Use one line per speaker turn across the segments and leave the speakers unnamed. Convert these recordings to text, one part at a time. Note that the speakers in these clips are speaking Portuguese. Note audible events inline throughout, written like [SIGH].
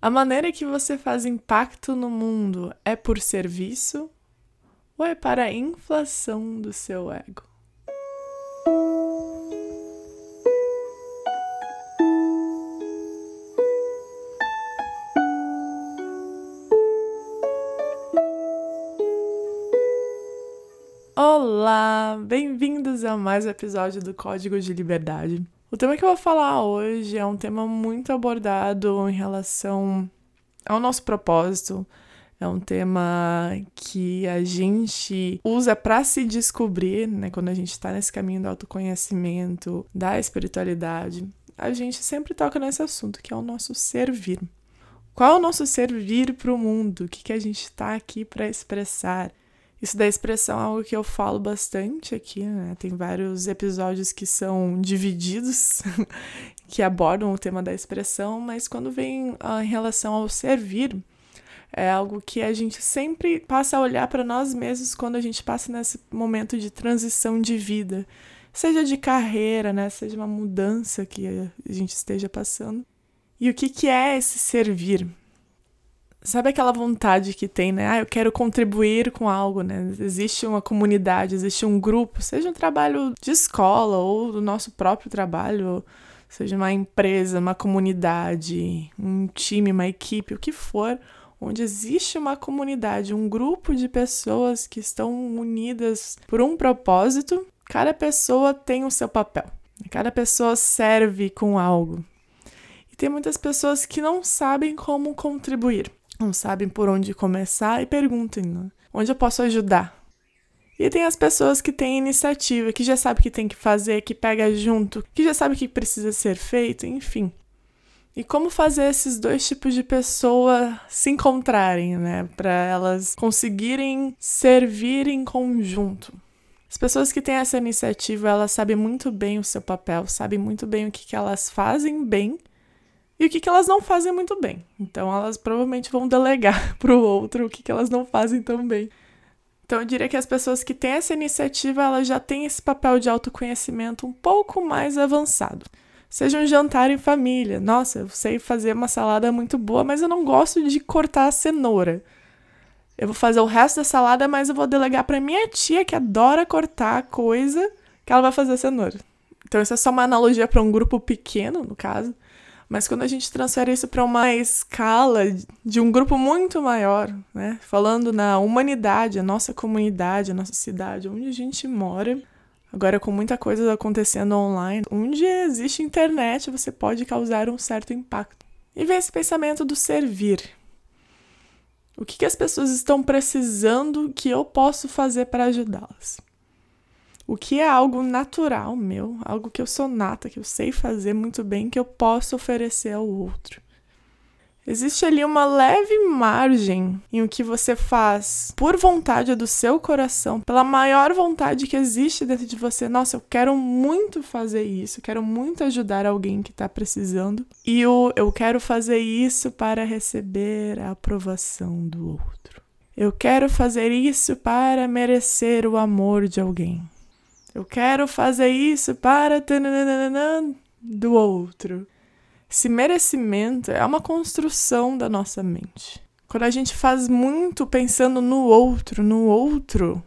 A maneira que você faz impacto no mundo é por serviço ou é para a inflação do seu ego? Olá, bem-vindos a mais um episódio do Código de Liberdade. O tema que eu vou falar hoje é um tema muito abordado em relação ao nosso propósito. É um tema que a gente usa para se descobrir, né? Quando a gente está nesse caminho do autoconhecimento, da espiritualidade, a gente sempre toca nesse assunto, que é o nosso servir. Qual é o nosso servir para o mundo? O que, que a gente está aqui para expressar? Isso da expressão é algo que eu falo bastante aqui, né? Tem vários episódios que são divididos, [LAUGHS] que abordam o tema da expressão, mas quando vem uh, em relação ao servir, é algo que a gente sempre passa a olhar para nós mesmos quando a gente passa nesse momento de transição de vida, seja de carreira, né? Seja uma mudança que a gente esteja passando. E o que, que é esse servir? Sabe aquela vontade que tem, né? Ah, eu quero contribuir com algo, né? Existe uma comunidade, existe um grupo, seja um trabalho de escola ou do nosso próprio trabalho, seja uma empresa, uma comunidade, um time, uma equipe, o que for, onde existe uma comunidade, um grupo de pessoas que estão unidas por um propósito, cada pessoa tem o seu papel. Cada pessoa serve com algo. E tem muitas pessoas que não sabem como contribuir não sabem por onde começar e perguntem né? onde eu posso ajudar. E tem as pessoas que têm iniciativa, que já sabe o que tem que fazer, que pega junto, que já sabe o que precisa ser feito, enfim. E como fazer esses dois tipos de pessoa se encontrarem, né? Para elas conseguirem servir em conjunto. As pessoas que têm essa iniciativa, elas sabem muito bem o seu papel, sabem muito bem o que, que elas fazem bem e o que, que elas não fazem muito bem. Então elas provavelmente vão delegar [LAUGHS] para o outro o que, que elas não fazem tão bem. Então eu diria que as pessoas que têm essa iniciativa, elas já têm esse papel de autoconhecimento um pouco mais avançado. Seja um jantar em família. Nossa, eu sei fazer uma salada muito boa, mas eu não gosto de cortar a cenoura. Eu vou fazer o resto da salada, mas eu vou delegar para minha tia que adora cortar coisa, que ela vai fazer a cenoura. Então isso é só uma analogia para um grupo pequeno, no caso. Mas quando a gente transfere isso para uma escala de um grupo muito maior, né? Falando na humanidade, a nossa comunidade, a nossa cidade, onde a gente mora, agora com muita coisa acontecendo online, onde existe internet, você pode causar um certo impacto. E ver esse pensamento do servir. O que, que as pessoas estão precisando que eu posso fazer para ajudá-las? O que é algo natural meu, algo que eu sou nata, que eu sei fazer muito bem, que eu posso oferecer ao outro. Existe ali uma leve margem em o que você faz por vontade do seu coração, pela maior vontade que existe dentro de você. Nossa, eu quero muito fazer isso, quero muito ajudar alguém que está precisando. E o eu quero fazer isso para receber a aprovação do outro. Eu quero fazer isso para merecer o amor de alguém. Eu quero fazer isso para do outro. Esse merecimento é uma construção da nossa mente. Quando a gente faz muito pensando no outro, no outro,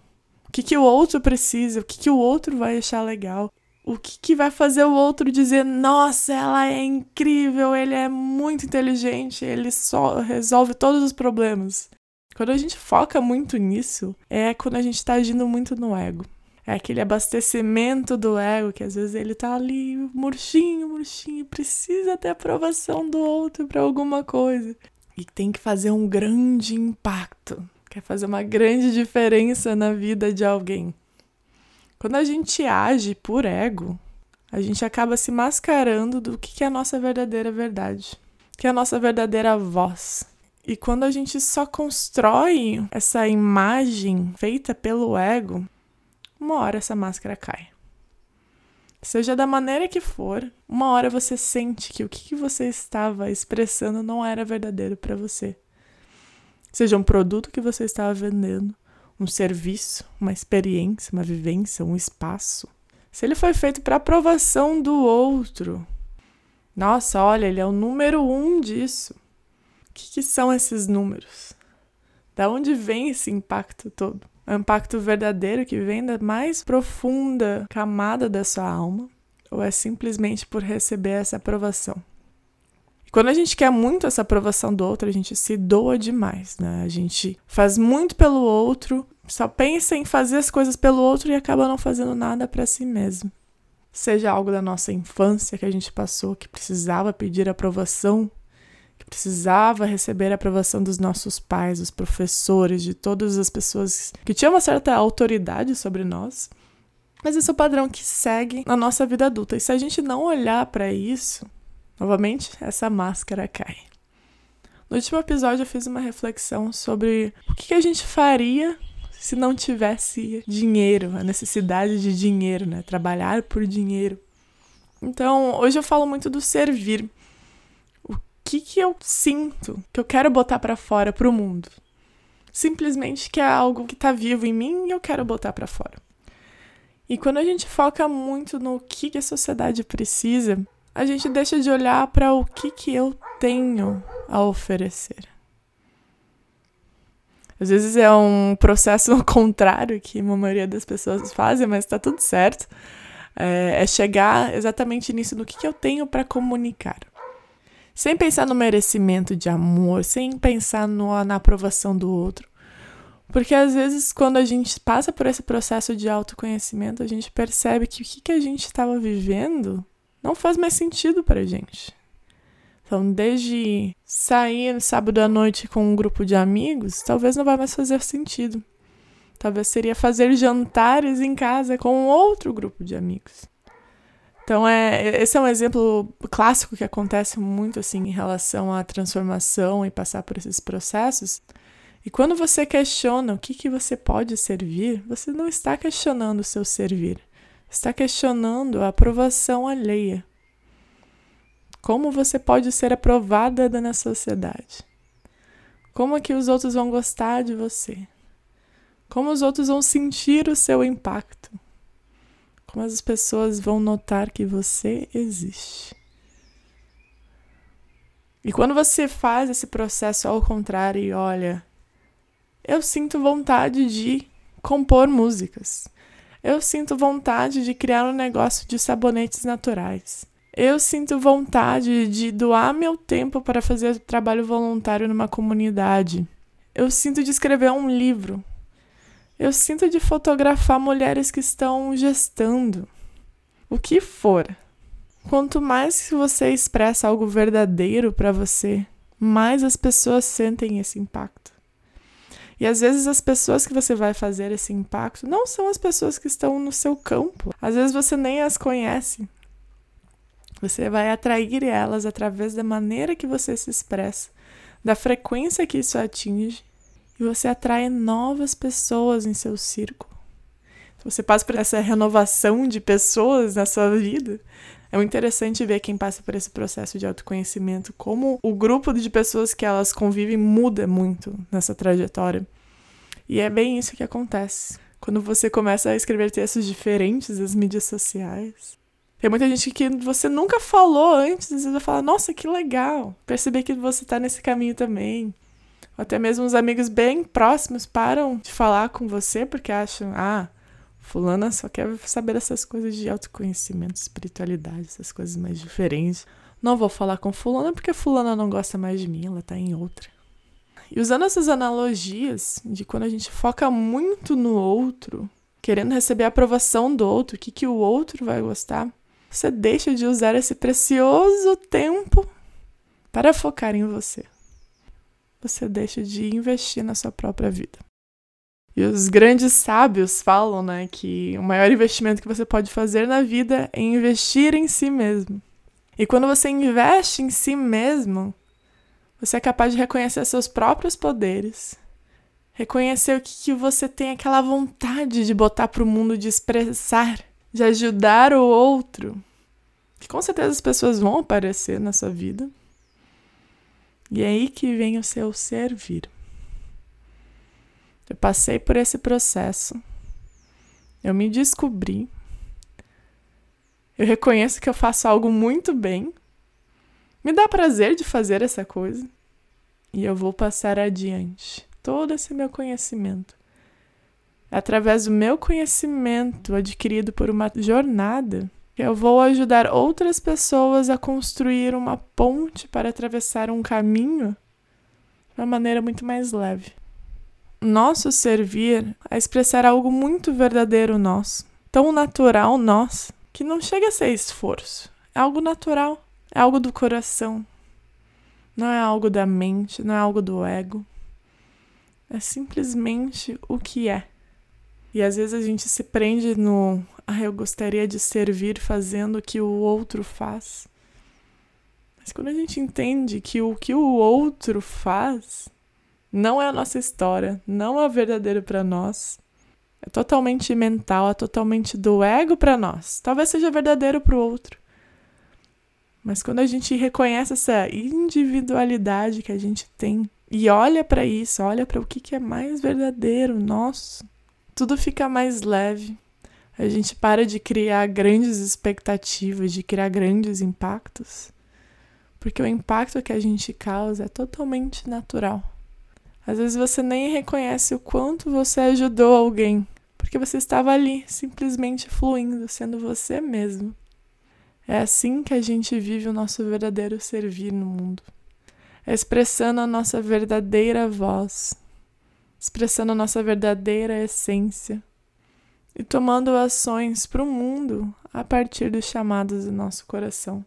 o que, que o outro precisa, o que, que o outro vai achar legal, o que, que vai fazer o outro dizer: nossa, ela é incrível, ele é muito inteligente, ele só resolve todos os problemas. Quando a gente foca muito nisso, é quando a gente está agindo muito no ego. É aquele abastecimento do ego que às vezes ele tá ali murchinho, murchinho, precisa ter aprovação do outro para alguma coisa. E tem que fazer um grande impacto, quer fazer uma grande diferença na vida de alguém. Quando a gente age por ego, a gente acaba se mascarando do que é a nossa verdadeira verdade, que é a nossa verdadeira voz. E quando a gente só constrói essa imagem feita pelo ego, uma hora essa máscara cai. Seja da maneira que for, uma hora você sente que o que você estava expressando não era verdadeiro para você. Seja um produto que você estava vendendo, um serviço, uma experiência, uma vivência, um espaço. Se ele foi feito para aprovação do outro, nossa, olha, ele é o número um disso. O que, que são esses números? Da onde vem esse impacto todo? É um impacto verdadeiro que vem da mais profunda camada da sua alma? Ou é simplesmente por receber essa aprovação? Quando a gente quer muito essa aprovação do outro, a gente se doa demais, né? A gente faz muito pelo outro, só pensa em fazer as coisas pelo outro e acaba não fazendo nada para si mesmo. Seja algo da nossa infância que a gente passou, que precisava pedir aprovação que precisava receber a aprovação dos nossos pais, dos professores, de todas as pessoas que tinham uma certa autoridade sobre nós. Mas esse é o padrão que segue na nossa vida adulta. E se a gente não olhar para isso, novamente, essa máscara cai. No último episódio, eu fiz uma reflexão sobre o que a gente faria se não tivesse dinheiro, a necessidade de dinheiro, né? Trabalhar por dinheiro. Então, hoje eu falo muito do servir que, que eu sinto que eu quero botar para fora pro mundo. Simplesmente que é algo que tá vivo em mim e eu quero botar para fora. E quando a gente foca muito no que, que a sociedade precisa, a gente deixa de olhar para o que, que eu tenho a oferecer. Às vezes é um processo [LAUGHS] contrário que a maioria das pessoas fazem, mas tá tudo certo. É, é chegar exatamente nisso, no que, que eu tenho para comunicar sem pensar no merecimento de amor, sem pensar no, na aprovação do outro. Porque às vezes, quando a gente passa por esse processo de autoconhecimento, a gente percebe que o que, que a gente estava vivendo não faz mais sentido para a gente. Então, desde sair sábado à noite com um grupo de amigos, talvez não vai mais fazer sentido. Talvez seria fazer jantares em casa com outro grupo de amigos. Então, é, esse é um exemplo clássico que acontece muito assim em relação à transformação e passar por esses processos. E quando você questiona o que, que você pode servir, você não está questionando o seu servir, está questionando a aprovação alheia. Como você pode ser aprovada na sociedade? Como é que os outros vão gostar de você? Como os outros vão sentir o seu impacto? Como as pessoas vão notar que você existe. E quando você faz esse processo ao contrário e olha, eu sinto vontade de compor músicas. Eu sinto vontade de criar um negócio de sabonetes naturais. Eu sinto vontade de doar meu tempo para fazer trabalho voluntário numa comunidade. Eu sinto de escrever um livro. Eu sinto de fotografar mulheres que estão gestando. O que for. Quanto mais você expressa algo verdadeiro para você, mais as pessoas sentem esse impacto. E às vezes as pessoas que você vai fazer esse impacto não são as pessoas que estão no seu campo. Às vezes você nem as conhece. Você vai atrair elas através da maneira que você se expressa, da frequência que isso atinge e você atrai novas pessoas em seu círculo. Você passa por essa renovação de pessoas na sua vida. É interessante ver quem passa por esse processo de autoconhecimento, como o grupo de pessoas que elas convivem muda muito nessa trajetória. E é bem isso que acontece. Quando você começa a escrever textos diferentes nas mídias sociais, tem muita gente que você nunca falou antes, às vezes vai falar, nossa, que legal, perceber que você está nesse caminho também até mesmo os amigos bem próximos param de falar com você porque acham, ah, fulana só quer saber dessas coisas de autoconhecimento, espiritualidade, essas coisas mais diferentes. Não vou falar com fulana porque fulana não gosta mais de mim, ela tá em outra. E usando essas analogias de quando a gente foca muito no outro, querendo receber a aprovação do outro, o que, que o outro vai gostar, você deixa de usar esse precioso tempo para focar em você você deixa de investir na sua própria vida. E os grandes sábios falam, né, que o maior investimento que você pode fazer na vida é investir em si mesmo. E quando você investe em si mesmo, você é capaz de reconhecer seus próprios poderes, reconhecer o que, que você tem aquela vontade de botar para o mundo, de expressar, de ajudar o outro. Que com certeza as pessoas vão aparecer na sua vida. E é aí que vem o seu servir. Eu passei por esse processo. Eu me descobri. Eu reconheço que eu faço algo muito bem. Me dá prazer de fazer essa coisa. e eu vou passar adiante todo esse meu conhecimento. Através do meu conhecimento adquirido por uma jornada, eu vou ajudar outras pessoas a construir uma ponte para atravessar um caminho de uma maneira muito mais leve. Nosso servir é expressar algo muito verdadeiro nosso, tão natural nosso, que não chega a ser esforço. É algo natural, é algo do coração. Não é algo da mente, não é algo do ego. É simplesmente o que é. E às vezes a gente se prende no ah, eu gostaria de servir fazendo o que o outro faz. Mas quando a gente entende que o que o outro faz não é a nossa história, não é verdadeiro para nós, é totalmente mental, é totalmente do ego para nós. Talvez seja verdadeiro para o outro. Mas quando a gente reconhece essa individualidade que a gente tem e olha para isso, olha para o que, que é mais verdadeiro nosso, tudo fica mais leve. A gente para de criar grandes expectativas, de criar grandes impactos, porque o impacto que a gente causa é totalmente natural. Às vezes você nem reconhece o quanto você ajudou alguém, porque você estava ali, simplesmente fluindo, sendo você mesmo. É assim que a gente vive o nosso verdadeiro servir no mundo. É expressando a nossa verdadeira voz, expressando a nossa verdadeira essência e tomando ações para o mundo a partir dos chamados do nosso coração.